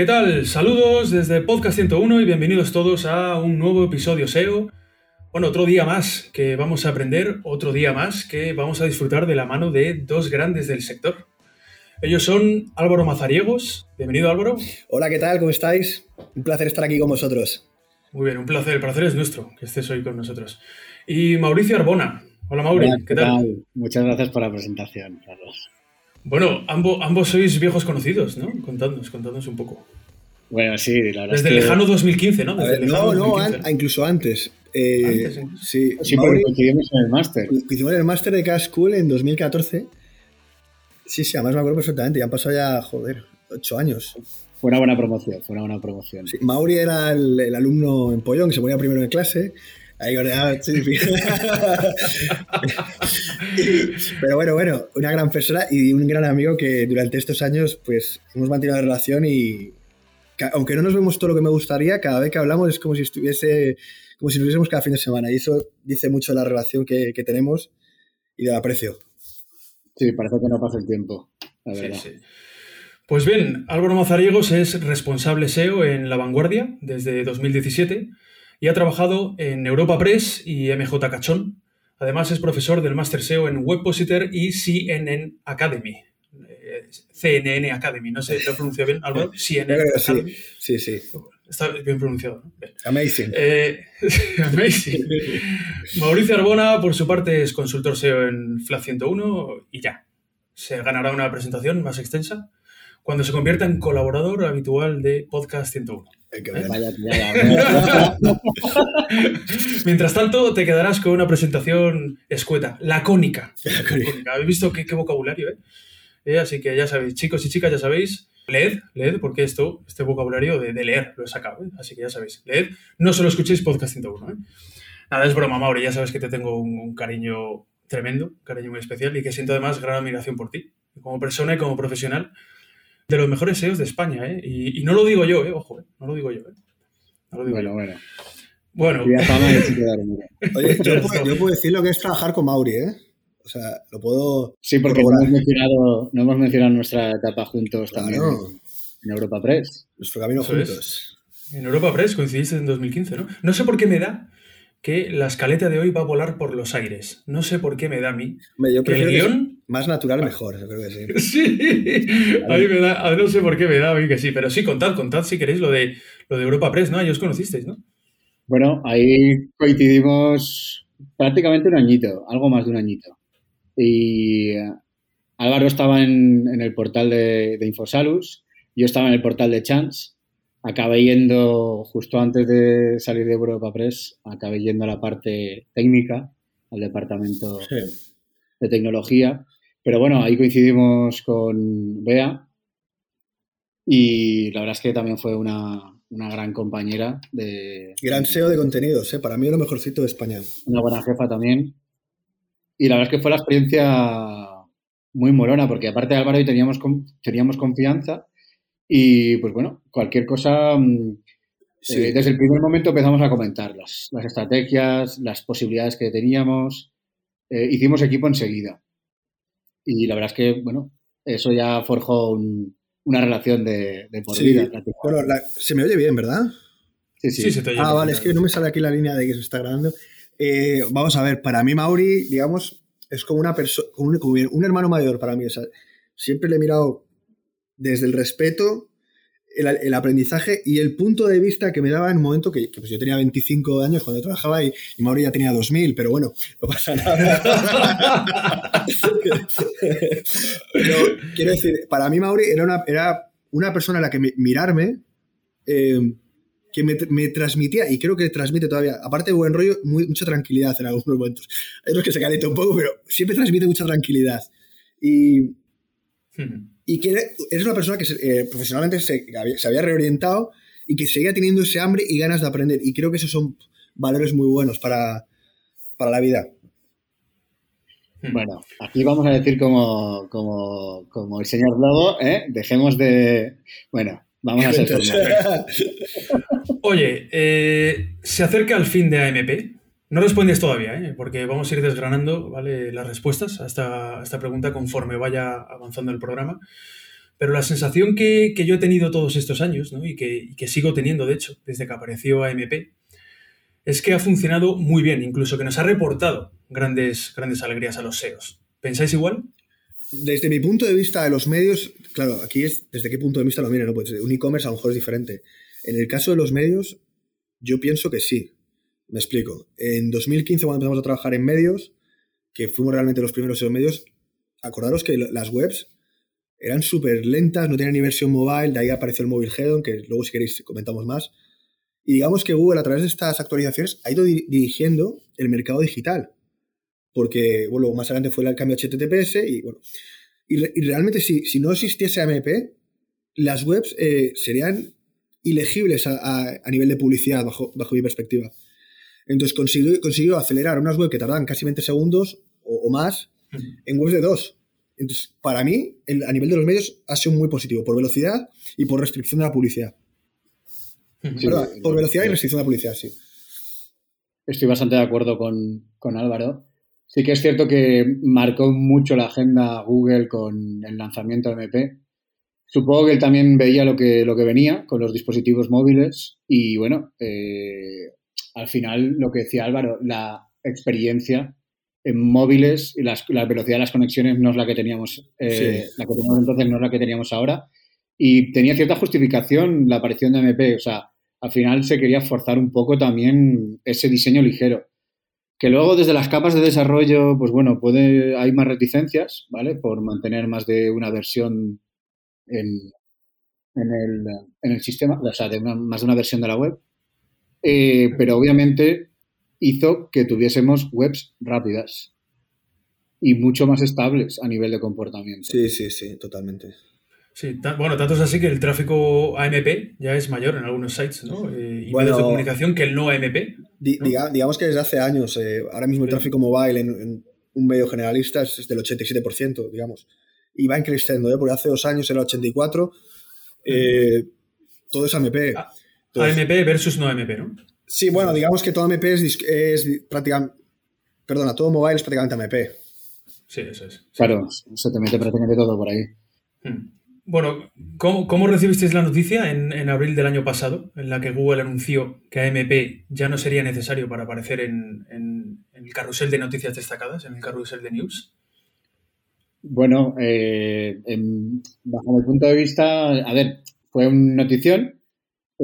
¿Qué tal? Saludos desde Podcast 101 y bienvenidos todos a un nuevo episodio SEO. Bueno, otro día más que vamos a aprender, otro día más que vamos a disfrutar de la mano de dos grandes del sector. Ellos son Álvaro Mazariegos. Bienvenido Álvaro. Hola, ¿qué tal? ¿Cómo estáis? Un placer estar aquí con vosotros. Muy bien, un placer. El placer es nuestro que estés hoy con nosotros. Y Mauricio Arbona. Hola Mauri, ¿qué, tal? Muchas gracias por la presentación, Carlos. Bueno, ambos, ambos sois viejos conocidos, ¿no? Contadnos, contadnos un poco. Bueno, sí, la verdad Desde el lejano 2015, ¿no? Desde no, no, incluso antes. Eh, antes sí, sí porque coincidimos en el máster. Coincidimos en el máster de Cash School en 2014. Sí, sí, además me acuerdo perfectamente. Ya han pasado ya, joder, ocho años. Fue una buena promoción, fue una buena promoción. Sí, Mauri era el, el, alumno en Pollón que se ponía primero en clase. Pero bueno, bueno, una gran persona y un gran amigo que durante estos años pues hemos mantenido la relación y aunque no nos vemos todo lo que me gustaría, cada vez que hablamos es como si estuviese, como si nos viésemos cada fin de semana y eso dice mucho de la relación que, tenemos y del aprecio. Sí, parece que no pasa el tiempo, la verdad. Pues bien, Álvaro Mazariegos es responsable SEO en La Vanguardia desde 2017 y ha trabajado en Europa Press y MJ Cachón. Además es profesor del Master SEO en Webpositor y CNN Academy. Eh, CNN Academy, no sé, ¿lo pronuncio bien, Álvaro? CNN Academy. Sí, sí, Está bien pronunciado. ¿no? Amazing. Eh, amazing. Mauricio Arbona, por su parte, es consultor SEO en FLA 101 y ya. Se ganará una presentación más extensa cuando se convierta en colaborador habitual de Podcast 101. Mientras tanto, te quedarás con una presentación escueta, lacónica. ¿Habéis visto qué, vocabulario? Eh? Eh, así que ya sabéis, chicos y chicas, ya sabéis, leed, leed, porque esto, este vocabulario de, leer lo he sacado. ¿eh? Así que ya sabéis, leed, no solo escuchéis Podcast 101. Nada, es broma, Mauri, ya sabes que te tengo un, un cariño tremendo, un cariño muy especial y que siento además gran admiración por ti, como persona y como profesional de los mejores SEOs de España, ¿eh? Y, no lo digo yo, ¿eh? Ojo, ¿eh? No lo digo yo, ¿eh? No lo digo bueno, bueno. Bueno. Oye, yo puedo, decir lo que es trabajar con Mauri, ¿eh? O sea, lo puedo... Sí, porque no hemos, mencionado, no hemos mencionado nuestra etapa juntos también en Europa Press. Nuestro camino juntos. En Europa Press coincidiste en 2015, ¿no? No sé por qué me da que la escaleta de hoy va a volar por los aires. No sé por qué me da a mí. que el guion... más natural, mejor, yo creo que sí. sí, a mí me da, no sé por qué me da a mí que sí, pero sí, contad, contad si queréis lo de, lo de Europa Press, ¿no? Ahí os conocisteis, ¿no? Bueno, ahí coincidimos prácticamente un añito, algo más de un añito. Y eh, Álvaro estaba en, el portal de, de Infosalus, yo estaba en el portal de Chance acabé yendo, justo antes de salir de Europa Press, acabé yendo a la parte técnica, al departamento de tecnología. Pero bueno, ahí coincidimos con Bea y la verdad es que también fue una, gran compañera de... Gran SEO de contenidos, ¿eh? para mí es lo mejorcito de España. Una buena jefa también. Y la verdad es que fue la experiencia muy morona, porque aparte de Álvaro y teníamos, teníamos confianza y pues bueno, cualquier cosa, mm, eh, desde el primer momento empezamos a comentar las, las estrategias, las posibilidades que teníamos. Eh, hicimos equipo enseguida. Y la verdad es que, bueno, eso ya forjó una relación de, por vida. Bueno, se me oye bien, ¿verdad? Sí, sí. se te oye ah, vale, es que no me sale aquí la línea de que se está grabando. Eh, vamos a ver, para mí Mauri, digamos, es como una persona, un, un, hermano mayor para mí. siempre le he mirado desde el respeto, el, el, aprendizaje y el punto de vista que me daba en un momento que, que pues yo tenía 25 años cuando trabajaba y, y, Mauri ya tenía 2000, pero bueno, no pasa nada. pero, quiero decir, para mí Mauri era una, era una persona a la que me, mirarme eh, que me, me, transmitía, y creo que transmite todavía, aparte de buen rollo, muy, mucha tranquilidad en algunos momentos. Hay los que se calienta un poco, pero siempre transmite mucha tranquilidad. Y, hmm. y que es una persona que eh, profesionalmente se, se, había reorientado y que seguía teniendo ese hambre y ganas de aprender. Y creo que esos son valores muy buenos para, para la vida. Bueno, aquí vamos a decir como, como, como el señor Lobo, ¿eh? dejemos de... Bueno, Vamos a ser Oye, eh, se acerca el fin de AMP. No respondes todavía, ¿eh? porque vamos a ir desgranando ¿vale? las respuestas a esta, pregunta conforme vaya avanzando el programa. Pero la sensación que, yo he tenido todos estos años, ¿no? y, que, y, que, sigo teniendo, de hecho, desde que apareció AMP, es que ha funcionado muy bien, incluso que nos ha reportado grandes, grandes alegrías a los SEOs. ¿Pensáis igual? Desde mi punto de vista de los medios, claro, aquí es desde qué punto de vista lo miren, ¿no? Pues un e-commerce a lo mejor es diferente. En el caso de los medios, yo pienso que sí. Me explico. En 2015, cuando empezamos a trabajar en medios, que fuimos realmente los primeros en medios, acordaros que las webs eran súper lentas, no tenían ni versión mobile, de ahí apareció el móvil Hedon, que luego si queréis comentamos más. Y digamos que Google a través de estas actualizaciones ha ido dirigiendo el mercado digital porque, bueno, más adelante fue el cambio HTTPS y, bueno, y, realmente si, si, no existiese AMP, las webs eh, serían ilegibles a, nivel de publicidad, bajo mi perspectiva. Entonces consiguió, consiguió acelerar unas webs que tardaban casi 20 segundos o, o más en webs de 2. Entonces, para mí, el, a nivel de los medios, ha sido muy positivo, por velocidad y por restricción de la publicidad. Sí, Perdón, por velocidad y restricción de la publicidad, sí. Estoy bastante de acuerdo con, con Álvaro. Sí que es cierto que marcó mucho la agenda Google con el lanzamiento de MP. Supongo que él también veía lo que, lo que venía con los dispositivos móviles y bueno, eh, al final lo que decía Álvaro, la experiencia en móviles y las, la velocidad de las conexiones no es la que teníamos, eh, sí. la que teníamos entonces no es la que teníamos ahora y tenía cierta justificación la aparición de MP, o sea, al final se quería forzar un poco también ese diseño ligero que luego desde las capas de desarrollo, pues bueno, puede, hay más reticencias, ¿vale? Por mantener más de una versión en, en, el, en el, sistema, o sea, de una, más de una versión de la web. Eh, pero obviamente hizo que tuviésemos webs rápidas y mucho más estables a nivel de comportamiento. Sí, sí, sí, totalmente. Sí, bueno, tanto es así que el tráfico AMP ya es mayor en algunos sites, ¿no? Eh, y bueno, medios de comunicación que el no AMP. Di, ¿no? Diga, digamos que desde hace años, eh, ahora mismo el tráfico mobile en, en, un medio generalista es del 87%, digamos. Y va creciendo, ¿eh? porque hace dos años era 84%, eh, todo es AMP. Ah, Entonces, AMP versus no AMP, ¿no? Sí, bueno, digamos que todo AMP es, es prácticamente, perdona, todo mobile es prácticamente AMP. Sí, eso es. Sí. Claro, se te mete prácticamente todo por ahí. Hmm. Bueno, ¿cómo, cómo recibisteis la noticia en, en, abril del año pasado, en la que Google anunció que AMP ya no sería necesario para aparecer en, en, en el carrusel de noticias destacadas, en el carrusel de news? Bueno, eh, bajo mi punto de vista, a ver, fue una notición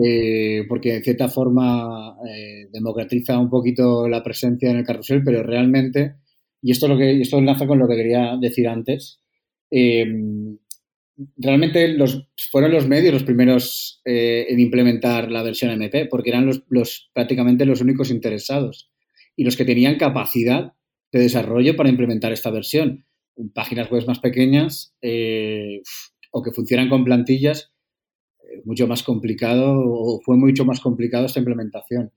eh, porque de cierta forma eh, democratiza un poquito la presencia en el carrusel, pero realmente, y esto, es lo que, esto enlaza con lo que quería decir antes, eh, realmente los, fueron los medios los primeros eh, en implementar la versión MP, porque eran los, los, prácticamente los únicos interesados y los que tenían capacidad de desarrollo para implementar esta versión. Páginas web más pequeñas eh, o que funcionan con plantillas, mucho más complicado o fue mucho más complicado esta implementación.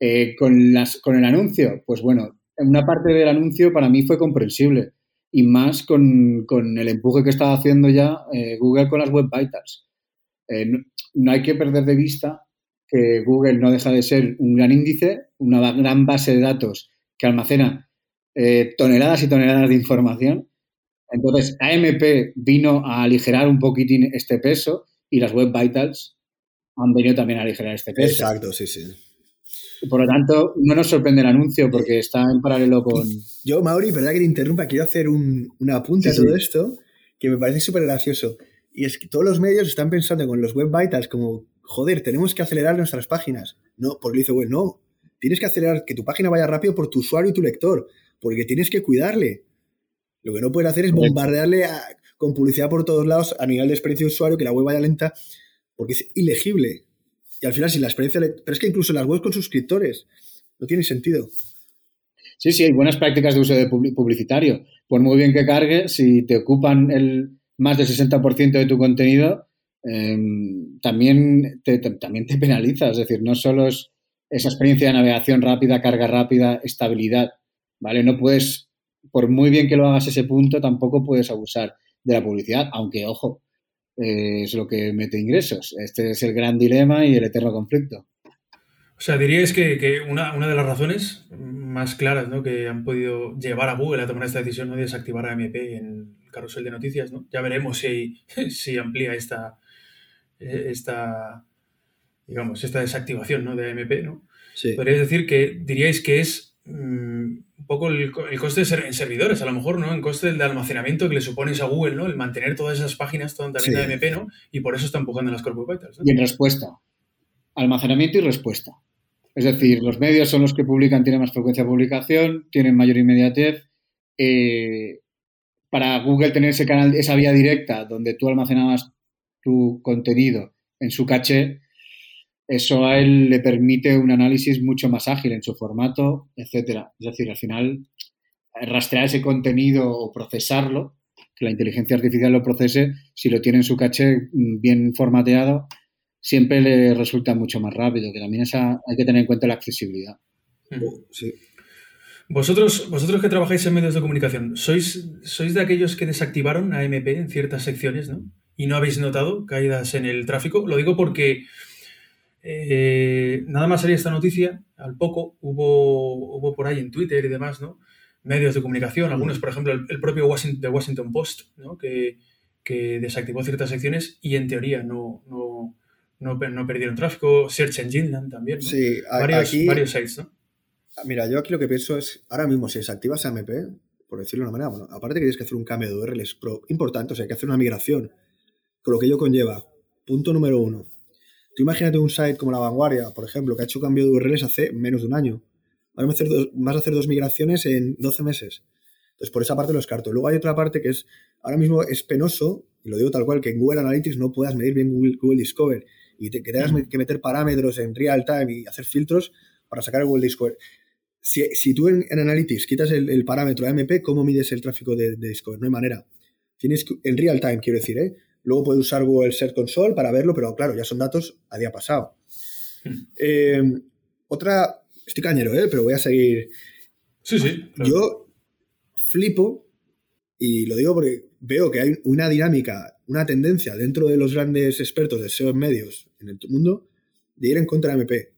Eh, con, las, con el anuncio, pues bueno, una parte del anuncio para mí fue comprensible y más con, con, el empuje que estaba haciendo ya eh, Google con las Web Vitals. Eh, no, no, hay que perder de vista que Google no deja de ser un gran índice, una gran base de datos que almacena eh, toneladas y toneladas de información. Entonces, AMP vino a aligerar un poquitín este peso y las Web Vitals han venido también a aligerar este peso. Exacto, sí, sí. Por lo tanto, no nos sorprende el anuncio porque está en paralelo con... Yo, Mauri, verdad que te interrumpa, quiero hacer un, apunte a todo esto que me parece súper gracioso. Y es que todos los medios están pensando con los web vitals como, joder, tenemos que acelerar nuestras páginas. No, porque dice web, no. Tienes que acelerar que tu página vaya rápido por tu usuario y tu lector, porque tienes que cuidarle. Lo que no puedes hacer es bombardearle con publicidad por todos lados a nivel de experiencia de usuario, que la web vaya lenta, porque es ilegible. Y al final, si la experiencia. Pero es que incluso las webs con suscriptores no tiene sentido. Sí, sí, hay buenas prácticas de uso de publicitario. Por muy bien que cargues, si te ocupan el más del 60% de tu contenido, em, también, te, también te penaliza. Es decir, no solo es esa experiencia de navegación rápida, carga rápida, estabilidad. ¿Vale? No puedes, por muy bien que lo hagas ese punto, tampoco puedes abusar de la publicidad, aunque, ojo, eh, es lo que mete ingresos. Este es el gran dilema y el eterno conflicto. O sea, diríais que, una, de las razones más claras ¿no? que han podido llevar a Google a tomar esta decisión de desactivar a MP en el carrusel de noticias, ¿no? Ya veremos si, si amplía esta, esta, digamos, esta desactivación ¿no? de AMP, ¿no? Sí. Podríais decir que diríais que es mm, un poco el, coste de ser, en servidores, a lo mejor, ¿no? En coste de almacenamiento que le supones a Google, ¿no? El mantener todas esas páginas también de MP, ¿no? Y por eso está empujando las corporatas. Y en respuesta. Almacenamiento y respuesta. Es decir, los medios son los que publican, tienen más frecuencia de publicación, tienen mayor inmediatez. Eh, para Google tener ese canal, esa vía directa donde tú almacenabas tu contenido en su caché, eso a él le permite un análisis mucho más ágil en su formato, etcétera. Es decir, al final, rastrear ese contenido o procesarlo, que la inteligencia artificial lo procese, si lo tiene en su caché mm, bien formateado, siempre le resulta mucho más rápido, que también esa, hay que tener en cuenta la accesibilidad. Sí. Vosotros, vosotros que trabajáis en medios de comunicación, ¿sois, ¿sois de aquellos que desactivaron AMP en ciertas secciones, ¿no? Y no habéis notado caídas en el tráfico. Lo digo porque eh, nada más salía esta noticia, al poco hubo, hubo por ahí en Twitter y demás, ¿no? Medios de comunicación, algunos, por ejemplo, el, propio Washington, The Washington Post, ¿no? Que, desactivó ciertas secciones y en teoría no, no, no, perdieron tráfico. Search Engine también, ¿no? Sí, varios, varios sites, ¿no? Mira, yo aquí lo que pienso es, ahora mismo, si desactivas AMP, por decirlo de una manera, bueno, aparte que tienes que hacer un cambio de URLs importante, o sea, hay que hacer una migración, con lo que ello conlleva. Punto número uno. Tú imagínate un site como La Vanguardia, por ejemplo, que ha hecho cambio de URLs hace menos de un año. Vas a hacer dos, vas a hacer dos migraciones en 12 meses. Entonces, por esa parte lo descarto. Luego hay otra parte que es, ahora mismo es penoso, y lo digo tal cual, que en Google Analytics no puedas medir bien Google, Discover y te, que tengas que meter parámetros en real time y hacer filtros para sacar el Google Discover. Si, tú en, Analytics quitas el, parámetro AMP, ¿cómo mides el tráfico de, de Discover? No hay manera. Tienes en real time, quiero decir, ¿eh? Luego puedes usar Google Search Console para verlo, pero claro, ya son datos a día pasado. Hmm. Eh, otra, estoy cañero, ¿eh? pero voy a seguir. Sí, sí. Yo flipo, y lo digo porque veo que hay una dinámica, una tendencia dentro de los grandes expertos de SEO en medios en el mundo de ir en contra de MP.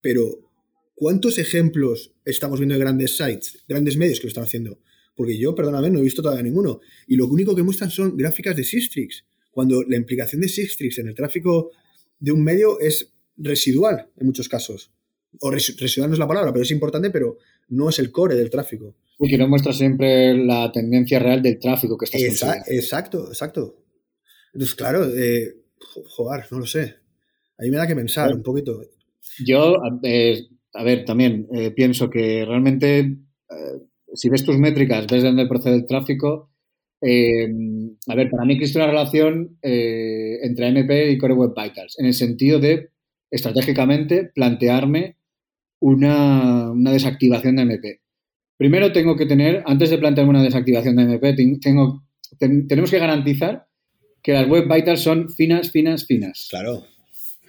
Pero, ¿cuántos ejemplos estamos viendo de grandes sites, grandes medios que lo están haciendo? Porque yo, perdóname, no he visto todavía ninguno. Y lo único que muestran son gráficas de Sistrix, cuando la implicación de Sistrix en el tráfico de un medio es residual en muchos casos. O residual no es la palabra, pero es importante, pero no es el core del tráfico. Y que no muestra siempre la tendencia real del tráfico que estás Exacto, exacto, exacto. Entonces, claro, eh, joder, no lo sé. Ahí me da que pensar un poquito. Yo, a ver, también eh, pienso que realmente eh, si ves tus métricas, ves dónde procede el tráfico. Eh, a ver, para mí existe una relación eh, entre MP y Core Web Vitals, en el sentido de estratégicamente plantearme una, desactivación de MP. Primero tengo que tener, antes de plantearme una desactivación de MP, tengo, tenemos que garantizar que las Web Vitals son finas, finas, finas. Claro.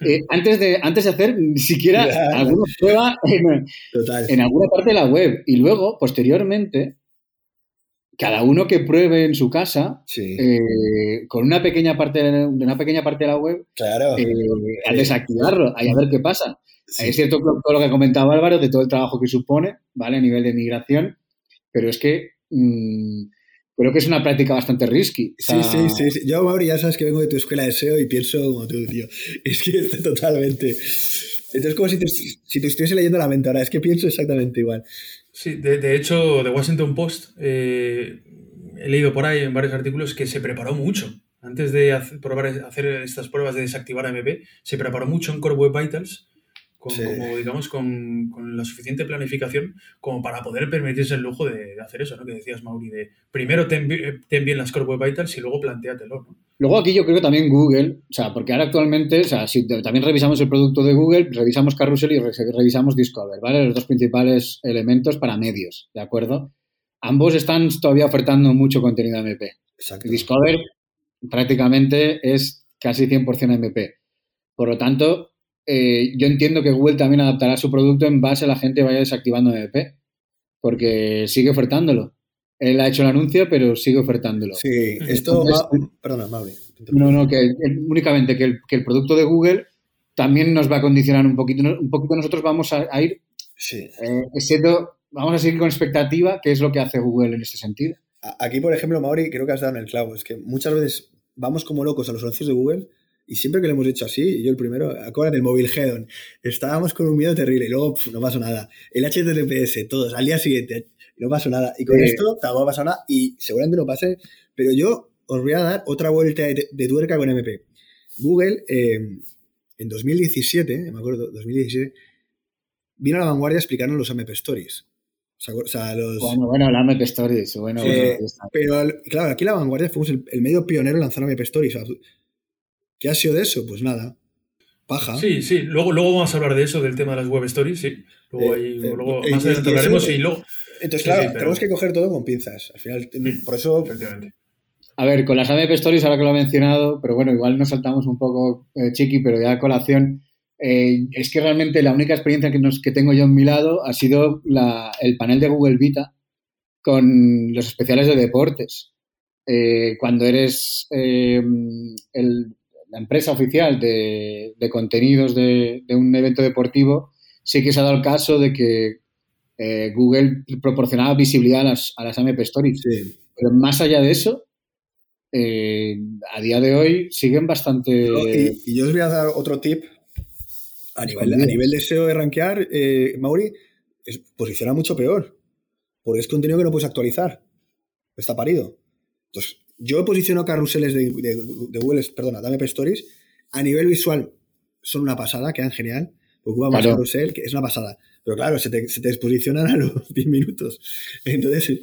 Eh, antes, de, antes de hacer ni siquiera alguna prueba en, alguna parte de la web. Y luego, posteriormente, cada uno que pruebe en su casa, eh, con una pequeña parte de una pequeña parte de la web, claro. Eh, al desactivarlo, ahí a ver qué pasa. Es cierto todo lo que comentaba Álvaro de todo el trabajo que supone, ¿vale? A nivel de migración, pero es que mm, creo que es una práctica bastante risky. Sí, sí, sí, Yo, Mauri, ya sabes que vengo de tu escuela de SEO y pienso como tú, tío. Es que totalmente. Entonces, como si te, estuviese leyendo la mente es que pienso exactamente igual. Sí, de, hecho, The Washington Post, eh, he leído por ahí en varios artículos que se preparó mucho. Antes de probar, hacer estas pruebas de desactivar AMP, se preparó mucho en Core Web Vitals con, Sí. como, digamos, con, con la suficiente planificación como para poder permitirse el lujo de, de hacer eso, ¿no? Que decías, Mauri, de primero ten, bi- ten bien las Core Web Vitals y luego planteatelo, ¿no? Luego aquí yo creo que también Google, o sea, porque ahora actualmente, o sea, si también revisamos el producto de Google, revisamos Carrusel y re- revisamos Discover, ¿vale? Los dos principales elementos para medios, ¿de acuerdo? Ambos están todavía ofertando mucho contenido MP. Exacto. Discover prácticamente es casi 100% MP. Por lo tanto, eh, yo entiendo que Google también adaptará su producto en base a la gente que vaya desactivando MP, porque sigue ofertándolo. Él ha hecho el anuncio, pero sigue ofertándolo. Sí, esto. Entonces- Ma- perdona, Mauri. No, no, que únicamente que el, que el producto de Google también nos va a condicionar un poquito. Un poquito nosotros vamos a, a ir Sí. eh, siendo, vamos a seguir con expectativa, que es lo que hace Google en este sentido. Aquí, por ejemplo, Mauri, creo que has dado en el clavo. Es que muchas veces vamos como locos a los anuncios de Google y siempre que lo hemos hecho así, yo el primero, acuérdate del móvil Hedon, estábamos con un miedo terrible y luego pf, no pasó nada. El HTTPS, todos, al día siguiente, no pasó nada. Y con Sí. esto tampoco pasó nada y seguramente no pase, pero yo os voy a dar otra vuelta de, de tuerca con MP. Google, eh, en 2017, me acuerdo, 2017, vino a la vanguardia a explicarnos los MP Stories. O sea, o sea, los... Bueno, bueno, la App Stories. Bueno, Sí, bueno. Pero claro, aquí la vanguardia fuimos el, el medio pionero en lanzar MP Stories. O sea, ¿Qué ha sido de eso? Pues nada. Paja. Sí, sí, luego, luego vamos a hablar de eso, del tema de las web stories, sí. Luego, Eh, ahí- eh, luego eh, más adelante hablaremos y luego... Entonces, Sí, claro, sí, pero- tenemos que coger todo con pinzas. Al final, por eso. Efectivamente. A ver, con las App Stories, ahora que lo he mencionado, pero bueno, igual nos saltamos un poco eh, chiqui, pero ya a colación. eh, es que realmente la única experiencia que, nos, que tengo yo en mi lado ha sido la- el panel de Google Vita con los especiales de deportes. Eh, cuando eres eh, el- la empresa oficial de, de contenidos de, de un evento deportivo, sí que se ha dado el caso de que eh, Google proporcionaba visibilidad a las, a las MP Stories. Sí. Pero más allá de eso, eh, a día de hoy siguen bastante. Y, y yo os voy a dar otro tip. A nivel, a nivel de SEO de rankear, eh, Mauri, es, posiciona mucho peor. Porque es contenido que no puedes actualizar. Está parido. Entonces, yo posiciono carruseles de, de, de Google, perdona, de MP Stories. A nivel visual son una pasada, quedan genial. Ocupa más Claro. carrusel, que es una pasada. Pero claro, se te, se te a los 10 minutos. Entonces,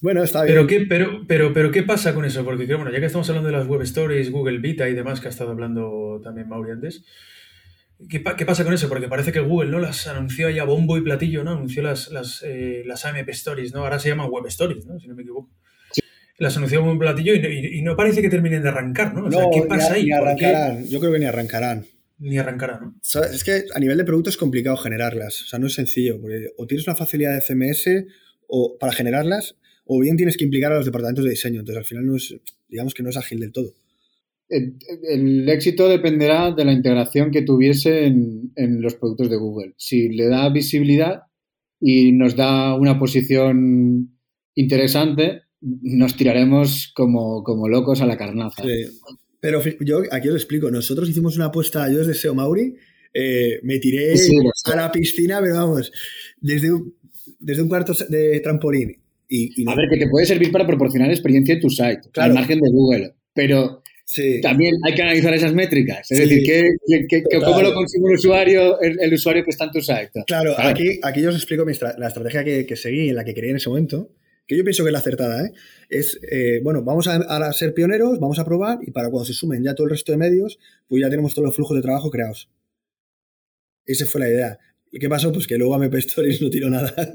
bueno, está bien. Pero qué, pero, pero, pero ¿qué pasa con eso? Porque creo, bueno, ya que estamos hablando de las web stories, Google Vita y demás, que ha estado hablando también Mauri antes, ¿qué, pa- qué pasa con eso? Porque parece que Google no las anunció ya bombo y platillo, ¿no? Anunció las, las, eh, las AMP Stories, ¿no? Ahora se llaman Web Stories, ¿no? Si no me equivoco. Las anunció bombo y platillo y, no- y- y no parece que terminen de arrancar, ¿no? O sea, no, ¿qué ni pasa a- ahí? Ni arrancarán. Yo creo que ni arrancarán. Ni arrancará, ¿no? ¿Sabes? Es que a nivel de producto es complicado generarlas. O sea, no es sencillo. Porque o tienes una facilidad de CMS o para generarlas, o bien tienes que implicar a los departamentos de diseño. Entonces, al final no es, digamos que no es ágil del todo. El, el éxito dependerá de la integración que tuviese en, en los productos de Google. Si le da visibilidad y nos da una posición interesante, nos tiraremos como, como locos a la carnaza. Pero yo aquí os explico. Nosotros hicimos una apuesta, yo desde SEO Mauri, eh, me tiré Sí, a la piscina, pero vamos, desde un, desde un cuarto de trampolín. Y, y no- A ver, que te puede servir para proporcionar experiencia en tu site, Claro. al margen de Google. Pero sí. también hay que analizar esas métricas. Es Sí. decir, ¿qué, qué-. ¿cómo lo consigue el usuario, el, el usuario que está en tu site? Claro, Claro. Aquí, aquí yo os explico mi estra- la estrategia que, que seguí, en la que creí en ese momento, que yo pienso que es la acertada, ¿eh? Es, eh, bueno, vamos a, a ser pioneros, vamos a probar, y para cuando se sumen ya todo el resto de medios, pues ya tenemos todos los flujos de trabajo creados. Esa fue la idea. ¿Y qué pasó? Pues que luego a MP Stories no tiró nada.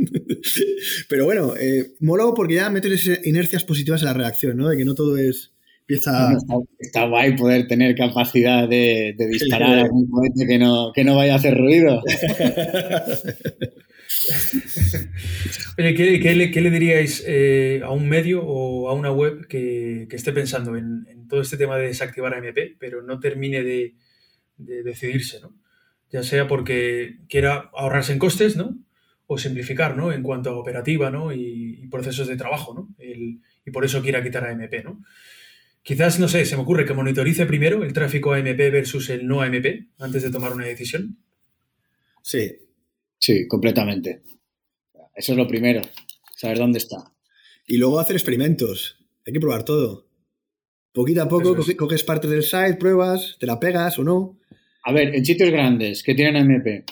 Pero bueno, eh, porque ya metes inercias positivas en la redacción, ¿no? De que no todo es... Empieza... Está, está guay poder tener capacidad de, de disparar a un cohete que no, que no vaya a hacer ruido. Oye, ¿qué, le, diríais eh, a un medio o a una web que, esté pensando en, todo este tema de desactivar AMP, pero no termine de, de decidirse, ¿no? Ya sea porque quiera ahorrarse en costes, ¿no? O simplificar, ¿no? En cuanto a operativa, ¿no? Y, procesos de trabajo, ¿no? Y por eso quiera quitar AMP, ¿no? Quizás, no sé, se me ocurre que monitorice primero el tráfico AMP versus el no AMP antes de tomar una decisión. Sí. Sí, completamente. Eso es lo primero, saber dónde está. Y luego hacer experimentos. Hay que probar todo. Poquito a poco es. coges parte del site, pruebas, te la pegas o no. A ver, en sitios grandes que tienen MP,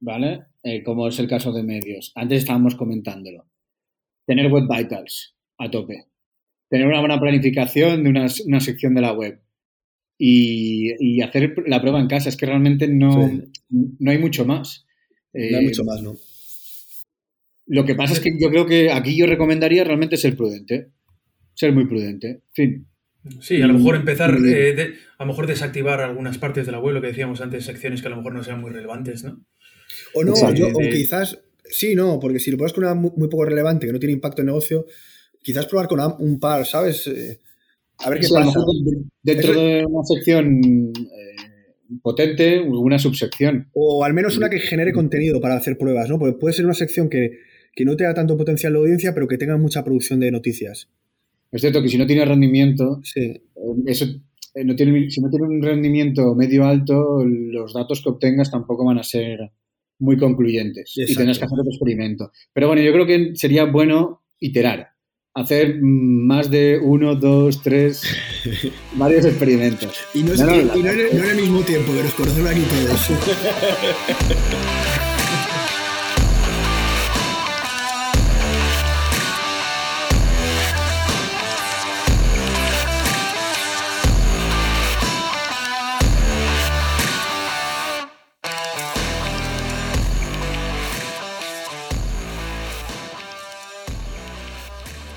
¿vale? Eh, como es el caso de medios. Antes estábamos comentándolo. Tener web vitals a tope. Tener una buena planificación de una, una sección de la web. Y, y hacer la prueba en casa. Es que realmente no, no hay mucho más. No hay Eh, mucho más, ¿no? Lo que pasa es que yo creo que aquí yo recomendaría realmente ser prudente. Ser muy prudente. En fin. Sí, a lo mejor empezar, mm. eh, de- a lo mejor desactivar algunas partes de la web, lo que decíamos antes, secciones que a lo mejor no sean muy relevantes, ¿no? O no, yo- o De- quizás, sí, no, porque si lo pruebas con una muy, muy poco relevante, que no tiene impacto en negocio, quizás probar con un par, ¿sabes? Eh, a ver qué Sí, a lo pasa. mejor dentro Eso- de una sección eh, potente, una subsección. O al menos una que genere contenido para hacer pruebas, ¿no? Porque puede ser una sección que, que no tenga tanto potencial de audiencia, pero que tenga mucha producción de noticias. Es cierto que si no tiene rendimiento, Sí, eh, eso, eh, no tiene, si no tiene un rendimiento medio alto, los datos que obtengas tampoco van a ser muy concluyentes y tendrás que hacer otro experimento. Pero bueno, yo creo que sería bueno iterar, hacer más de uno, dos, tres, varios experimentos. Y no, es, No, no, y- no en, no el mismo tiempo, que nos conocemos aquí todos.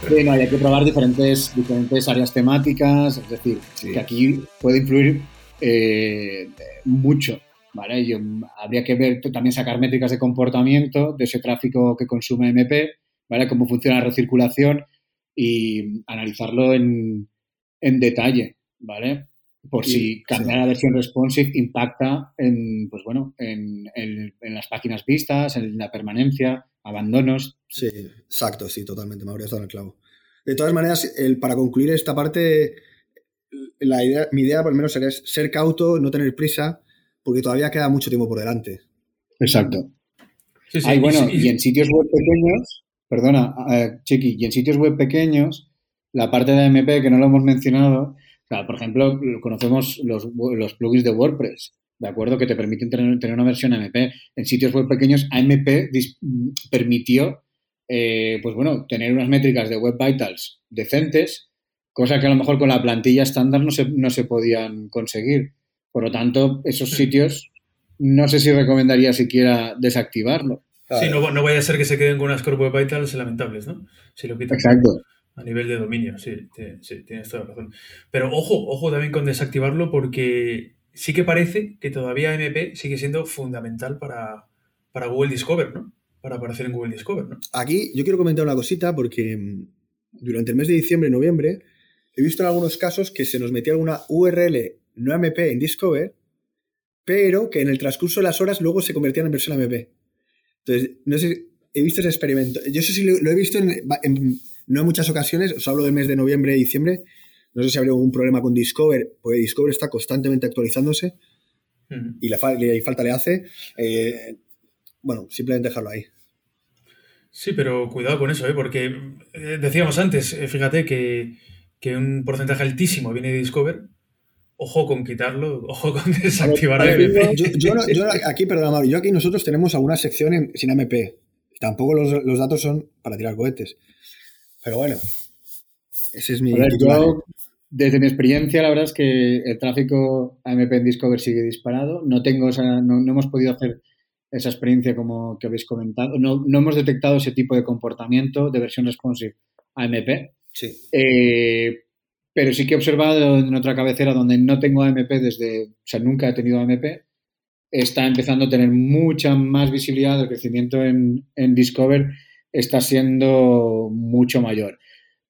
Sí, no, hay que probar diferentes, diferentes áreas temáticas, es decir, Sí. que aquí puede influir eh, mucho, ¿vale? Yo, habría que ver, también sacar métricas de comportamiento de ese tráfico que consume MP, ¿vale? Cómo funciona la recirculación y analizarlo en, en detalle, ¿vale? Por Y- si cambiar sí. la versión responsive impacta en, pues bueno, en, en- en las páginas vistas, en la permanencia, abandonos, Sí, exacto, sí, totalmente, me habrías dado en el clavo. De todas maneras, el, para concluir esta parte, la idea, mi idea por lo menos sería ser cauto, no tener prisa, porque todavía queda mucho tiempo por delante. Exacto. Sí, sí, Ay, bueno, y en sitios web pequeños, perdona, eh, Chiqui, y en sitios web pequeños, la parte de AMP que no lo hemos mencionado, o sea, por ejemplo, conocemos los, los plugins de WordPress, ¿de acuerdo? Que te permiten tener, tener una versión AMP. En sitios web pequeños, AMP dis- permitió, eh, pues bueno, tener unas métricas de Web Vitals decentes, cosa que a lo mejor con la plantilla estándar no se, no se podían conseguir. Por lo tanto, esos sitios no sé si recomendaría siquiera desactivarlo. Sí, no, va- no vaya a ser que se queden con unas core web vitals lamentables, ¿no? Si lo quitan Exacto. A nivel de dominio, sí, sí, tienes toda la razón. Pero ojo, ojo también con desactivarlo porque sí que parece que todavía MP sigue siendo fundamental para, para Google Discover, ¿no? Para aparecer en Google Discover, ¿no? Aquí yo quiero comentar una cosita porque mm, durante el mes de diciembre y noviembre he visto en algunos casos que se nos metía alguna URL no MP en Discover, pero que en el transcurso de las horas luego se convertían en versión MP. Entonces, no sé, he visto ese experimento. Yo eso sí lo, lo he visto en- no en muchas ocasiones, os hablo del mes de noviembre y diciembre. No sé si habría algún problema con Discover, porque Discover está constantemente actualizándose Ujú. y, la y falta le hace. Eh, bueno, simplemente dejarlo ahí. Sí, pero cuidado con eso, ¿eh? porque eh, decíamos antes, eh, fíjate que, que un porcentaje altísimo viene de Discover. Ojo con quitarlo, ojo con desactivar A ver, AMP. Yo, yo no- yo aquí, perdona, Mauro, yo aquí nosotros tenemos alguna sección en- sin AMP. Tampoco los, los datos son para tirar cohetes. Pero bueno, ese es mi A ver, yo, desde mi experiencia, la verdad es que el tráfico AMP en Discover sigue disparado. No tengo esa, no, no hemos podido hacer esa experiencia como que habéis comentado. No, no hemos detectado ese tipo de comportamiento de versión responsive AMP. Sí. Eh, pero sí que he observado en otra cabecera donde no tengo AMP desde, o sea, nunca he tenido AMP, está empezando a tener mucha más visibilidad, el crecimiento en, en Discover está siendo mucho mayor.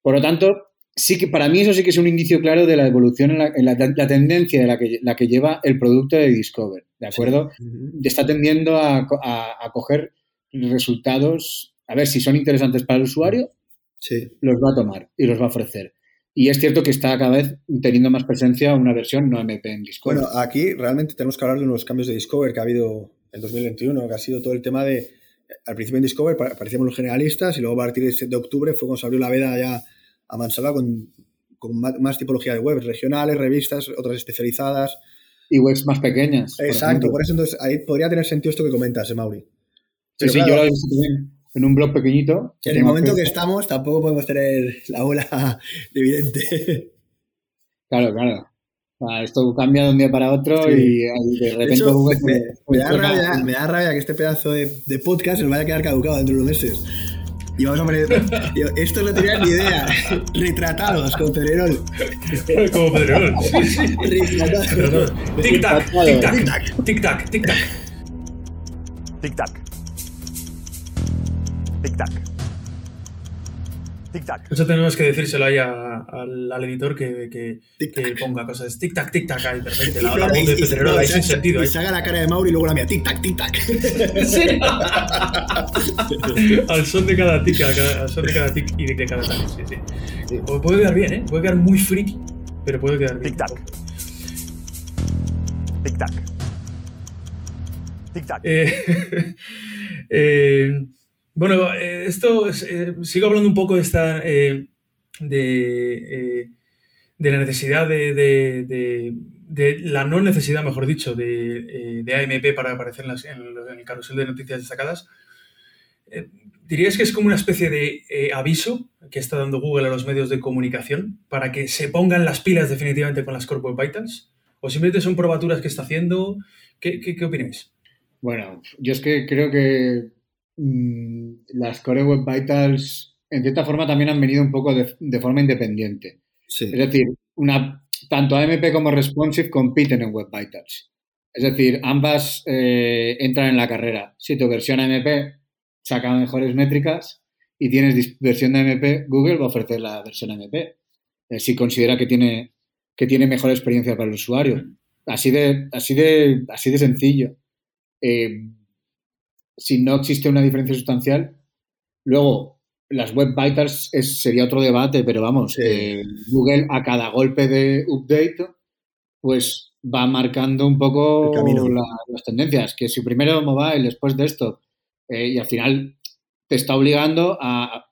Por lo tanto, sí que para mí eso sí que es un indicio claro de la evolución en la, en la- la tendencia de la que, la que lleva el producto de Discover, ¿de acuerdo? Está tendiendo a, a coger resultados, a ver si son interesantes para el usuario, Sí. los va a tomar y los va a ofrecer. Y es cierto que está cada vez teniendo más presencia una versión no MP en Discover. Bueno, aquí realmente tenemos que hablar de unos cambios de Discover que ha habido en 2021, que ha sido todo el tema de, al principio en Discover parecíamos los generalistas y luego a partir de, octubre fue cuando se abrió la veda ya a mansalva con, con más, tipología de webs, regionales, revistas, otras especializadas. Y webs más pequeñas. Exacto, por, eso entonces ahí podría tener sentido esto que comentas, ¿eh, Mauri. sí, sí, yo lo he visto en un blog pequeñito. En el momento que estamos tampoco podemos tener la ola evidente. Claro, claro esto cambia de un día para otro y, de repente me, da rabia, que este pedazo de, podcast se nos vaya a quedar caducado dentro de unos meses. Y vamos a poner. esto no tenía ni idea. Retratados con Pedrerol. Como Pedrerol. Retratados. Tic-tac, tic-tac, tic-tac, tic-tac. Tic-tac. Tic-tac. Eso tenemos que decírselo ahí al, editor que, que, ponga cosas. Tic-tac, tic-tac, ahí, perfecto. La, la voz de Pedrerol ahí sin sentido. Y salga la cara de Mauri y luego la mía, tic-tac, tic-tac. al son de cada tic, al son de cada tic y de cada tac. Sí, sí. Puede quedar bien, ¿eh? Puede quedar muy friki, pero puede quedar bien. Tic-tac. Tic-tac. Tic-tac. Eh, eh, bueno, eh, esto eh, sigo hablando un poco de esta eh, de, la necesidad de, la no necesidad, mejor dicho, de, AMP para aparecer en, el carrusel de noticias destacadas. ¿Dirías que es como una especie de aviso que está dando Google a los medios de comunicación para que se pongan las pilas definitivamente con las Web Vitals? ¿O simplemente son probaturas que está haciendo? ¿Qué, qué, qué opináis? Bueno, yo es que creo que Mm, las Core Web Vitals, en cierta forma, también han venido un poco de, forma independiente. Es decir, una, tanto AMP como Responsive compiten en Web Vitals. Es decir, ambas eh, entran en la carrera. Si tu versión AMP saca mejores métricas y tienes versión de AMP, Google va a ofrecer la versión AMP. Eh, si considera que tiene, que tiene mejor experiencia para el usuario. Así de, así de, así de sencillo. Eh, si no existe una diferencia sustancial. Luego, las web vitals sería otro debate, pero vamos, eh, Google a cada golpe de update, pues va marcando un poco las tendencias. Que si primero mobile, después de esto, eh, y al final te está obligando a,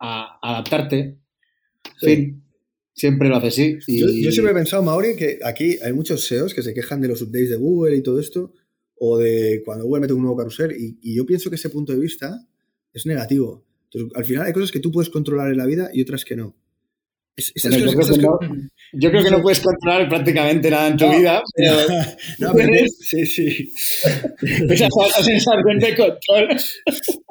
adaptarte. Sí. siempre lo hace así. Yo, siempre he pensado, Mauri, que aquí hay muchos SEOs que se quejan de los updates de Google y todo esto, o de cuando Google mete un nuevo carrusel. Y, yo pienso que ese punto de vista es negativo. al final hay cosas que tú puedes controlar en la vida y otras que no. yo, creo que no, puedes controlar prácticamente nada en tu vida. Pero no, pero sí, sí. Esa sensación de control.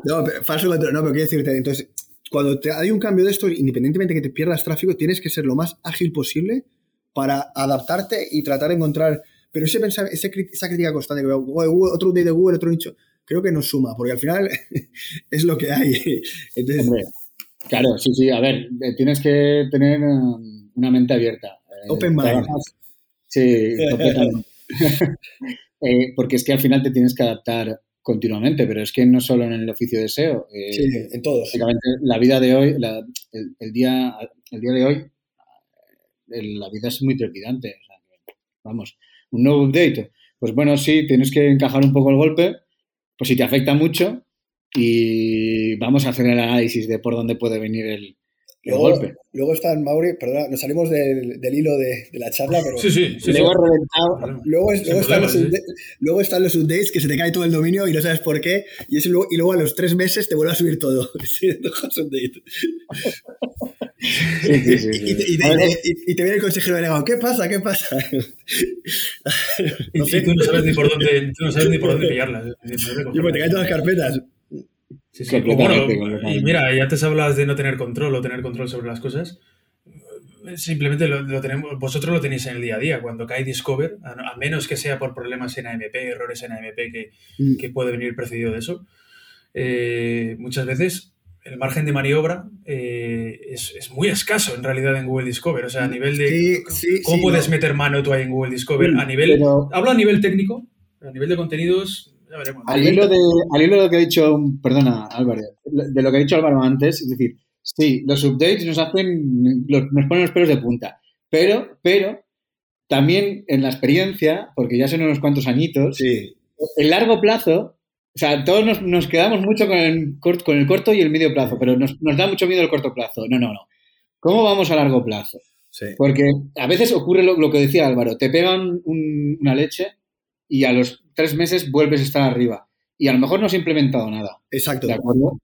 No, pero, falso control. No, pero quiero decirte, entonces, cuando te, hay un cambio de esto, independientemente de que te pierdas tráfico, tienes que ser lo más ágil posible para adaptarte y tratar de encontrar pero ese esa crítica constante que veo, otro update de Google, otro nicho, creo que no suma, porque al final es lo que hay. claro, sí, sí, a ver, eh, tienes que tener um, una mente abierta. Eh, Open mind. Sí, eh, porque es que al final te tienes que adaptar continuamente, pero es que no solo en el oficio de SEO. sí, en todos. La vida de hoy, el, día, el día de hoy, la vida es muy trepidante. vamos, un nuevo update. Pues bueno, sí, tienes que encajar un poco el golpe, pues si te afecta mucho y vamos a hacer el análisis de por dónde puede venir el, luego, golpe. Luego está el Mauri, perdón, nos salimos del, hilo de, la charla, pero... Sí, sí, sí. Luego, reventado. Luego, están los luego, están los updates que se te cae todo el dominio y no sabes por qué, y, luego, y luego a los tres meses te vuelve a subir todo. y, te, viene el consejero delegado, ¿qué pasa? ¿Qué pasa? no sé. tú, no sabes ni por dónde, tú no sabes ni por dónde pillarlas. Y pues te caen todas las carpetas. Sí, sí. Bueno, y mira, ya antes hablas de no tener control o tener control sobre las cosas. Simplemente lo, tenemos, vosotros lo tenéis en el día a día. Cuando cae Discover, a, menos que sea por problemas en AMP, errores en AMP que, mm. que puede venir precedido de eso, eh, muchas veces el margen de maniobra eh, es, muy escaso en realidad en Google Discover. O sea, a nivel de cómo puedes meter mano tú ahí en Google Discover. A nivel, hablo a nivel técnico, a nivel de contenidos, ya veremos. Al hilo, de, lo que ha dicho, perdona Álvaro, de lo que ha dicho Álvaro antes, es decir, sí, los updates nos hacen, nos ponen los pelos de punta, pero, pero también en la experiencia, porque ya son unos cuantos añitos, el largo plazo, o sea, todos nos, nos quedamos mucho con el, corto, con el corto y el medio plazo, pero nos, nos da mucho miedo el corto plazo. No, no, no. ¿Cómo vamos a largo plazo? Sí. Porque a veces ocurre lo, lo que decía Álvaro, te pegan un- una leche y a los tres meses vuelves a estar arriba. Y a lo mejor no has implementado nada, Exacto. ¿de acuerdo?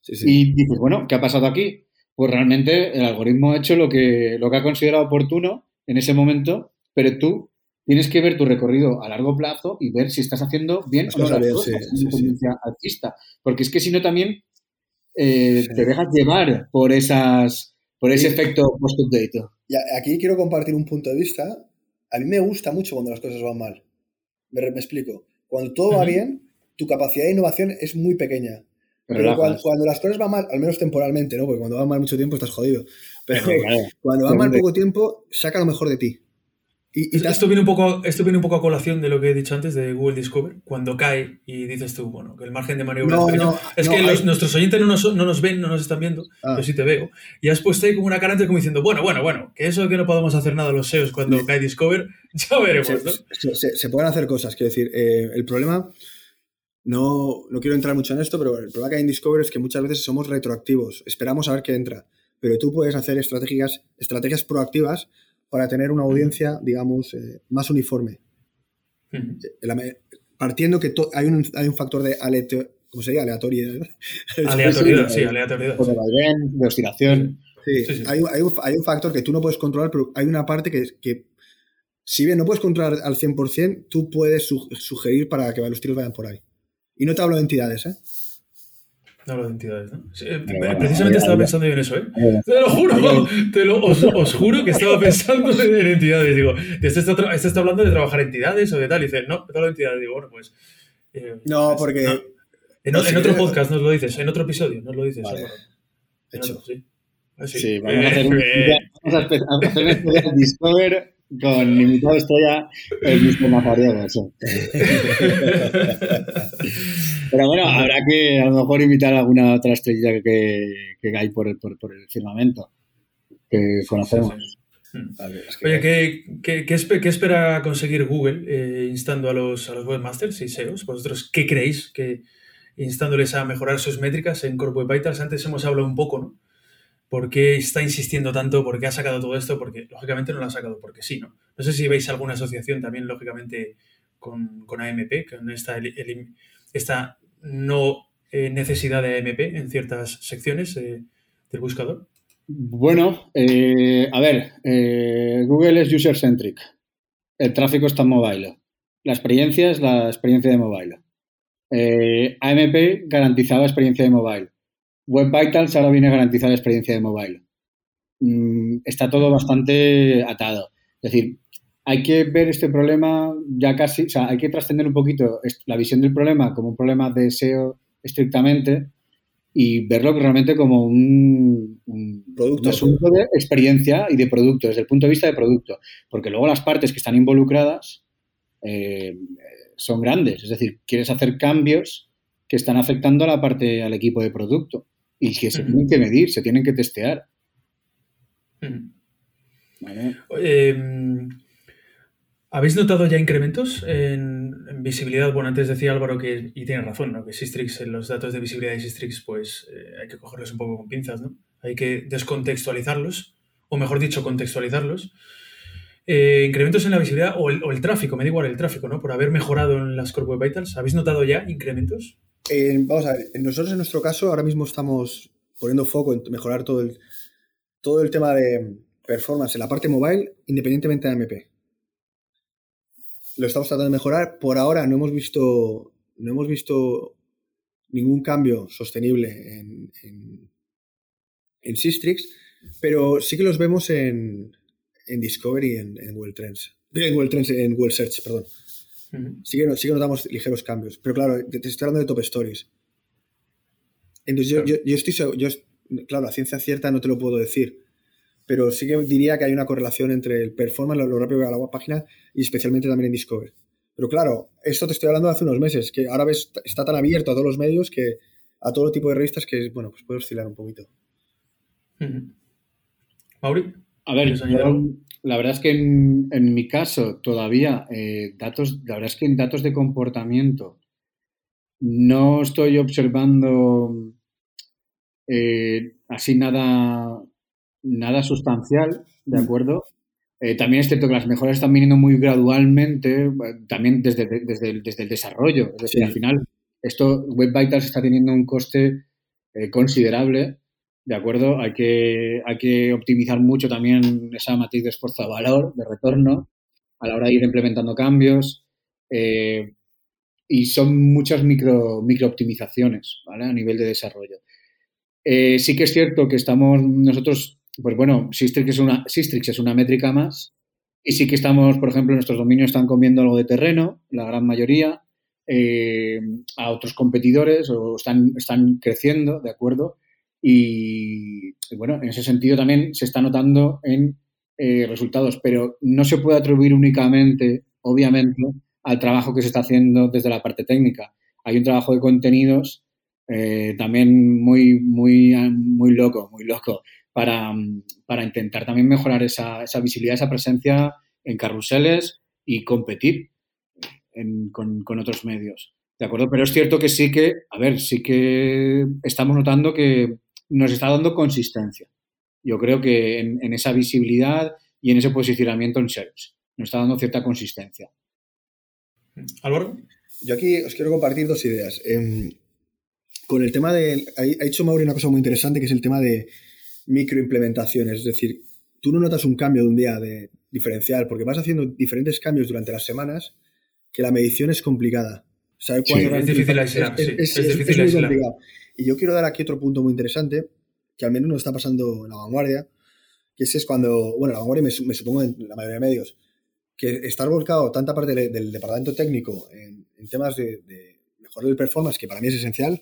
Sí, sí. Y dices, bueno, ¿qué ha pasado aquí? Pues realmente el algoritmo ha hecho lo que, lo que ha considerado oportuno en ese momento, pero tú tienes que ver tu recorrido a largo plazo y ver si estás haciendo bien o no las bien, cosas sí, en sí, sí. tendencia alcista. Porque es que si no también eh, te dejas llevar por esas por ese efecto post-update. Y aquí quiero compartir un punto de vista. A mí me gusta mucho cuando las cosas van mal. Me, explico. Cuando todo va bien, tu capacidad de innovación es muy pequeña. Pero cuando, las cosas van mal, al menos temporalmente, ¿no? Porque cuando van mal mucho tiempo estás jodido. Pero cuando van mal poco tiempo, saca lo mejor de ti. Y, y Esto viene, un poco, esto viene un poco a colación de lo que he dicho antes de Google Discover, cuando cae y dices tú, bueno, que el margen de maniobra No, es no, es no, que los- nuestros oyentes no nos, no nos ven, no nos están viendo, Ah. yo sí te veo, y has puesto ahí como una cara antes como diciendo, bueno, bueno, bueno, que eso de que no podemos hacer nada los SEOs cuando Sí. cae Discover, ya veremos, se, ¿no? se- se- se pueden hacer cosas. Quiero decir, eh, el problema, no, no quiero entrar mucho en esto, pero el problema que hay en Discover es que muchas veces somos retroactivos. Esperamos a ver qué entra. Pero tú puedes hacer estrategias, estrategias proactivas para tener una audiencia, digamos, eh, más uniforme. Me- partiendo que hay, un, hay un factor de aleato- ¿cómo sería? Aleatoriedad. Aleatoriedad, sí, aleatoriedad. De vaivén, de oscilación. Sí, Sí, sí. Hay, hay un, hay un factor que tú no puedes controlar, pero hay una parte que, que si bien no puedes controlar al 100%, tú puedes su- sugerir para que los tiros vayan por ahí. Y no te hablo de entidades, ¿eh? No hablo de entidades, ¿no? Sí, eh, bueno, precisamente estaba pensando yo en eso, ¿eh? Te lo juro, te lo, os, os juro que estaba pensando en, en entidades. Digo, este está, este está hablando de trabajar entidades o de tal. Y dice, no, hablo de entidades. Digo, bueno, pues. eh, No, porque... no. En, no, en sí, otro eh, podcast nos lo dices, en otro episodio nos lo dices. Vale. Hecho. otro, sí. Ah, sí. Sí, vamos a hacer un, Eh, vamos a hacer un Discover con invitado estrella el mismo Mazariego, sí. Pero bueno, habrá que a lo mejor invitar a alguna otra estrella que, que hay por el, por, por el firmamento que conocemos. sí, sí. Mm. A ver, es que- Oye, ¿qué, qué, qué espe- qué espera conseguir Google eh, instando a los, a los webmasters y SEOs? ¿Vosotros qué creéis que instándoles a mejorar sus métricas en Core Web Vitals? Antes hemos hablado un poco, ¿no? ¿Por qué está insistiendo tanto? ¿Por qué ha sacado todo esto? Porque lógicamente no lo ha sacado porque sí, ¿no? Sé si veis alguna asociación también, lógicamente, con, AMP, con esta, no eh, necesidad de AMP en ciertas secciones eh, del buscador. Bueno, eh, a ver, Google es user-centric. El tráfico está en mobile. La experiencia es la experiencia de mobile. AMP garantizaba experiencia de mobile. Web Vitals ahora viene a garantizar la experiencia de mobile. Mm, está todo bastante atado. Es decir, hay que ver este problema ya casi, o sea, hay que trascender un poquito la visión del problema como un problema de SEO estrictamente y verlo realmente como un, un- Producto. un asunto de experiencia y de producto, desde el punto de vista de producto. Porque luego las partes que están involucradas eh, son grandes. Es decir, quieres hacer cambios que están afectando a la parte, al equipo de producto y que se tienen que medir, se tienen que testear. ¿vale? Eh, ¿Habéis notado ya incrementos en, en visibilidad? Bueno, antes decía Álvaro que, y tiene razón, ¿no? que Sistrix, en los datos de visibilidad de Sistrix, pues eh, hay que cogerlos un poco con pinzas, ¿no? Hay que descontextualizarlos, o mejor dicho, contextualizarlos. Eh, incrementos en la visibilidad o el, o el tráfico, me da igual el tráfico, ¿no? Por haber mejorado en las Core Web Vitals. ¿Habéis notado ya incrementos? Vamos a ver, nosotros en nuestro caso ahora mismo estamos poniendo foco en mejorar todo el, todo el tema de performance en la parte mobile, independientemente de AMP. Lo estamos tratando de mejorar. Por ahora no hemos visto, no hemos visto ningún cambio sostenible en, en, en Sistrix, pero sí que los vemos en, en Discovery en, en Google Trends. En Google Trends, en Google Search, perdón. Sí que, sí que notamos ligeros cambios. Pero claro, te, te estoy hablando de top stories. Entonces yo, Claro. yo, yo estoy yo, claro, a ciencia cierta no te lo puedo decir. Pero sí que diría que hay una correlación entre el performance, lo, lo rápido que va la web página y especialmente también en Discover. Pero claro, esto te estoy hablando de hace unos meses, que ahora ves, está tan abierto a todos los medios que a todo tipo de revistas que, bueno, pues puede oscilar un poquito. Mauri. A ver, ¿Quieres añadir yo? La verdad es que en, mi caso todavía eh, datos, la verdad es que en datos de comportamiento no estoy observando eh, así nada, nada sustancial, ¿de mm. acuerdo? Eh, también es cierto que las mejoras están viniendo muy gradualmente, también desde, desde, el, desde el desarrollo. Es decir, al final, esto Web Vitals está teniendo un coste considerable ¿de acuerdo? Hay que, hay que optimizar mucho también esa matriz de esfuerzo a valor, de retorno, a la hora de ir implementando cambios. Eh, y son muchas micro, micro optimizaciones, ¿vale? A nivel de desarrollo. Eh, sí que es cierto que estamos nosotros, pues bueno, Sistrix es una, Sistrix es una métrica más y sí que estamos, por ejemplo, nuestros dominios están comiendo algo de terreno, la gran mayoría, eh, a otros competidores o están, están creciendo, ¿de acuerdo? Y, bueno, en ese sentido también se está notando en eh, resultados, pero no se puede atribuir únicamente, obviamente, al trabajo que se está haciendo desde la parte técnica. Hay un trabajo de contenidos eh, también muy, muy, muy loco, muy loco, para, para intentar también mejorar esa, esa, visibilidad, esa presencia en carruseles y competir con, con otros medios. ¿De acuerdo? Pero es cierto que sí que, a ver, sí que estamos notando que nos está dando consistencia. Yo creo que en, esa visibilidad y en ese posicionamiento en SERPs nos está dando cierta consistencia. Álvaro. Yo aquí os quiero compartir dos ideas. Em, con el tema de. Ha, hecho Mauri una cosa muy interesante que es el tema de microimplementaciones. Es decir, tú no notas un cambio de un día de diferencial porque vas haciendo diferentes cambios durante las semanas que la medición es complicada. es difícil aislar. Es, difícil aislar. Y yo quiero dar aquí otro punto muy interesante, que al menos nos está pasando en la vanguardia, que ese es cuando, bueno, la vanguardia me, supongo en la mayoría de medios, que estar volcado tanta parte del, departamento técnico en, temas de, mejorar el performance, que para mí es esencial,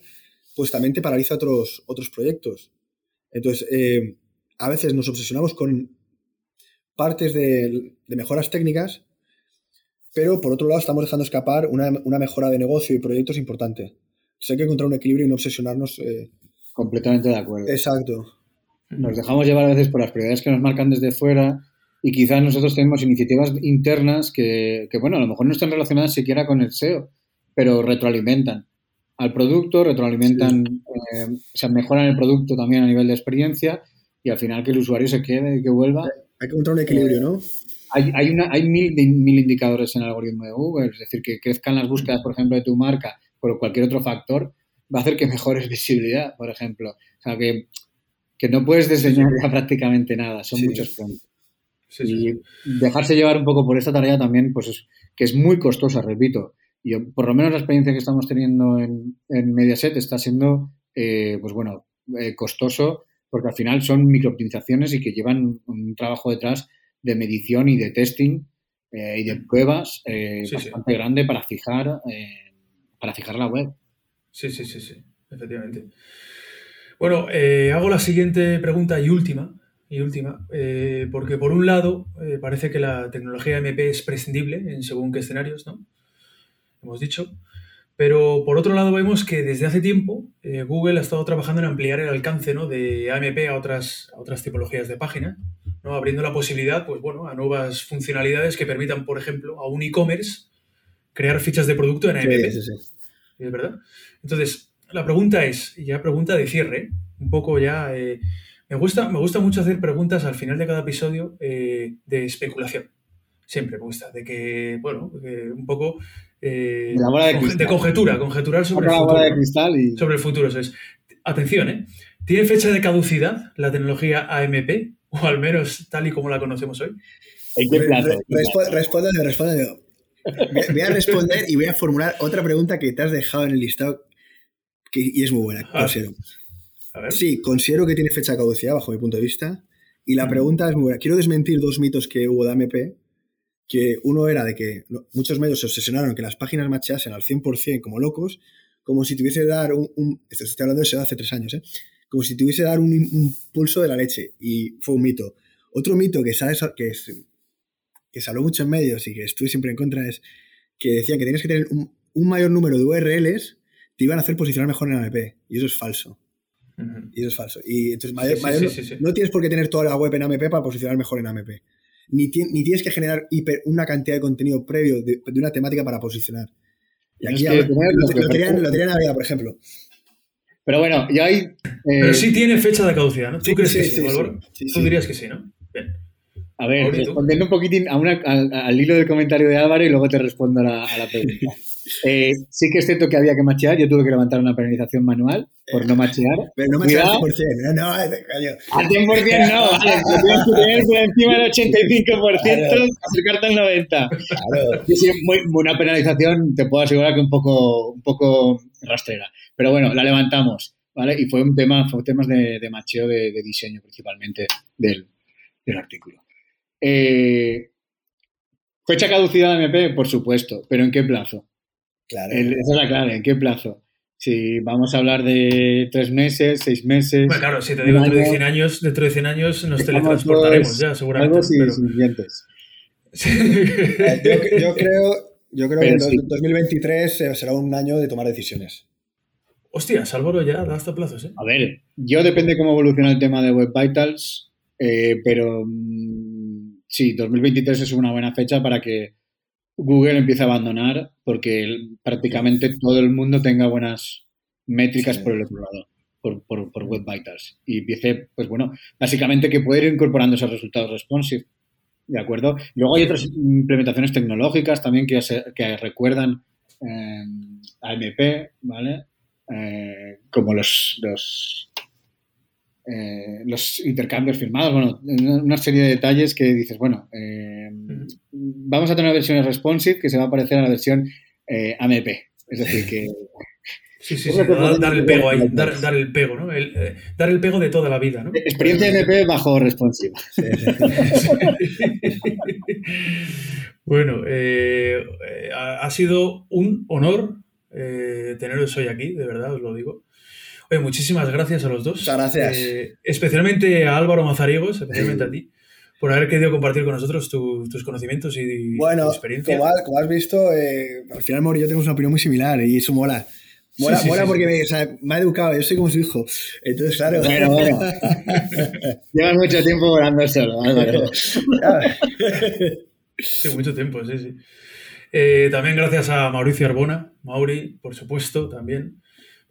pues también te paraliza otros, otros proyectos. Entonces, eh, a veces nos obsesionamos con partes de, mejoras técnicas, pero por otro lado estamos dejando escapar una, una mejora de negocio y proyectos importante hay que encontrar un equilibrio y no obsesionarnos. Eh, Completamente de acuerdo. Exacto. Nos dejamos llevar a veces por las prioridades que nos marcan desde fuera y quizás nosotros tenemos iniciativas internas que, bueno, a lo mejor no están relacionadas siquiera con el SEO, pero retroalimentan al producto, retroalimentan, eh, o sea, mejoran el producto también a nivel de experiencia y al final que el usuario se quede y que vuelva. Hay que encontrar un equilibrio, ¿no? Hay, hay, una, hay mil, mil indicadores en el algoritmo de Google, es decir, que crezcan las búsquedas, por ejemplo, de tu marca por cualquier otro factor, va a hacer que mejores visibilidad, por ejemplo. O sea, que, no puedes diseñar ya prácticamente nada, son muchos puntos. y dejarse llevar un poco por esta tarea también, pues es que es muy costosa, repito. Y por lo menos la experiencia que estamos teniendo en, en Mediaset está siendo, eh, pues bueno, eh, costoso, porque al final son microoptimizaciones y que llevan un trabajo detrás de medición y de testing eh, y de pruebas bastante grande para fijar para fijar la web. Sí, sí, sí, sí, efectivamente. Bueno, eh, hago la siguiente pregunta y última, y última, eh, porque por un lado eh, parece que la tecnología MP es prescindible en según qué escenarios, ¿no? Hemos dicho. Pero por otro lado vemos que desde hace tiempo Google ha estado trabajando en ampliar el alcance ¿no? de AMP a otras, a otras tipologías de página, ¿no? abriendo la posibilidad pues, bueno, a nuevas funcionalidades que permitan, por ejemplo, a un e-commerce crear fichas de producto en AMP. Sí, sí, ¿Es verdad? Entonces, la pregunta es, y ya pregunta de cierre, un poco ya... Eh, me, gusta, me gusta mucho hacer preguntas al final de cada episodio eh, de especulación. Siempre me gusta, de que, bueno, un poco eh, de, conjetura, conjeturar sobre el futuro. De cristal y... Sobre el futuro, eso es. Atención, ¿eh? ¿Tiene fecha de caducidad la tecnología AMP? O al menos tal y como la conocemos hoy. ¿En qué plazo? Responde, responde. Voy a responder y voy a formular otra pregunta que te has dejado en el listado y es muy buena, ah. considero. Sí, considero que tiene fecha de caducidad bajo mi punto de vista. Y la pregunta es muy buena. Quiero desmentir dos mitos que hubo de AMP, que uno era de que muchos medios se obsesionaron que las páginas macheasen al 100% como locos, como si tuviese dar un, esto estoy hablando de eso hace tres años, ¿eh? como si tuviese dar un, pulso de la leche. Y fue un mito. Otro mito que, sabes, que es que se habló mucho en medios y que estuve siempre en contra es que decían que tienes que tener un, mayor número de URLs te iban a hacer posicionar mejor en AMP. Y eso es falso. Y eso es falso. Y entonces, no tienes por qué tener toda la web en AMP para posicionar mejor en AMP. ni, ni tienes que generar hiper, una cantidad de contenido previo de, de una temática para posicionar. Y aquí Es que lo, lo, tenían, lo tenían Navidad, por ejemplo. Pero bueno, ya hay. eh, Pero sí tiene fecha de caducidad, ¿no? ¿Tú Sí, crees sí, que sí, sí, ¿no, sí. Álvaro? Sí, Tú dirías que sí, ¿no? Bien. A ver, respondiendo un poquitín a una- al, al hilo del comentario de Álvaro y luego te respondo a la, pregunta. Eh, sí que es cierto que había que machear. Yo tuve que levantar una penalización manual por no machear. Pero no me al Cuidado. 100%. No, no, coño. Al 100% no, vale, lo tienes que tener por encima del 85%, acercarte al 90%. Claro. Sí, sí, muy- una penalización, te puedo asegurar que un poco, un poco rastrera. Pero bueno, la levantamos, ¿vale? Y fue un tema, fue temas de, de macheo de, de diseño principalmente del, del artículo. Eh, fecha caducidad de MP, por supuesto, pero ¿en qué plazo? Claro. El- esa es la clave, ¿en qué plazo? Si vamos a hablar de tres meses, seis meses. Bueno, claro, si te digo dentro de año, 100 años, dentro de 100 años nos teletransportaremos ya, seguramente. algo sin, pero- sin dientes. Eh, Yo, yo creo, yo creo que Pero en sí. 2023 eh, será un año de tomar decisiones. Hostias, Álvaro ya da hasta plazos, ¿eh? A ver, yo depende cómo evoluciona el tema de Web Vitals, eh, pero mm, sí, 2023 es una buena fecha para que Google empiece a abandonar porque prácticamente todo el mundo tenga buenas métricas Sí. por el otro lado, por, por, por Web Vitals. Y empiece, pues bueno, básicamente que puede ir incorporando esos resultados responsive. ¿De acuerdo? Luego hay otras implementaciones tecnológicas también que, se- que recuerdan eh, AMP, ¿vale? Eh, como los, los, eh, los intercambios firmados, bueno, una una serie de detalles que dices, bueno, eh, vamos a tener versiones responsive que se va a parecer a la versión eh, AMP. Es decir, que Sí, sí, sí, dar, dar el pego ahí, dar, el pego, ¿no? El, eh, dar el pego de toda la vida, ¿no? experiencia AMP bajo responsive. bueno, eh, ha, ha sido un honor eh, teneros hoy aquí, de verdad, os lo digo. Oye, muchísimas gracias a los dos. Muchas gracias. Eh, especialmente a Álvaro Mazariegos, especialmente a ti, por haber querido compartir con nosotros tu- tus conocimientos y Bueno, tu experiencia. como has, como has visto, eh, al final Mauri y yo tenemos una opinión muy similar y eso mola. Mola, Sí, sí, mola sí, porque sí. Me, o sea, me ha educado, yo soy como su hijo. Entonces, claro. Bueno, bueno. Llevas mucho tiempo volando solo, Álvaro. Sí, mucho tiempo, sí, sí. Eh, también gracias a Mauricio Arbona, Mauri, por supuesto, también.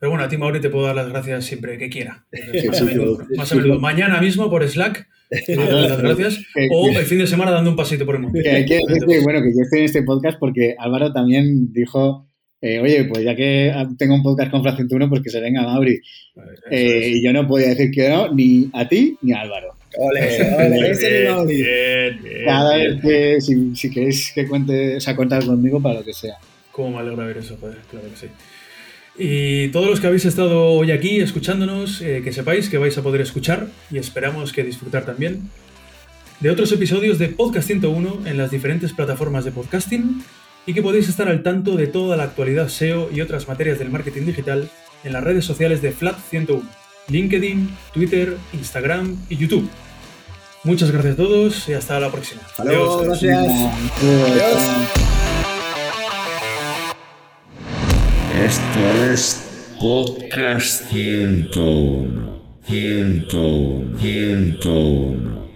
Pero bueno, a ti, Mauri, te puedo dar las gracias siempre que quiera. Más a menudo, ¿no? Más a menudo. Mañana mismo por Slack, te doy las gracias. O el fin de semana dando un pasito por el mundo. Que hay que decir que, bueno, que yo estoy en este podcast porque Álvaro también dijo, eh, oye, pues ya que tengo un podcast con Fracción 1, pues que se venga Mauri. Eh, y yo no podía decir que no, ni a ti ni a Álvaro. Ole, ole, ese Mauri. bien, bien, Cada vez que, si, si queréis que cuente, o sea, contar conmigo para lo que sea. Cómo me alegra ver eso, joder, claro que sí. Y todos los que habéis estado hoy aquí escuchándonos, eh, que sepáis que vais a poder escuchar y esperamos que disfrutar también de otros episodios de Podcast 101 en las diferentes plataformas de podcasting y que podéis estar al tanto de toda la actualidad SEO y otras materias del marketing digital en las redes sociales de Flat 101, LinkedIn, Twitter, Instagram y YouTube. Muchas gracias a todos y hasta la próxima. Luego, Adiós. gracias. Adiós. Esto es Podcast 101. 101. 101.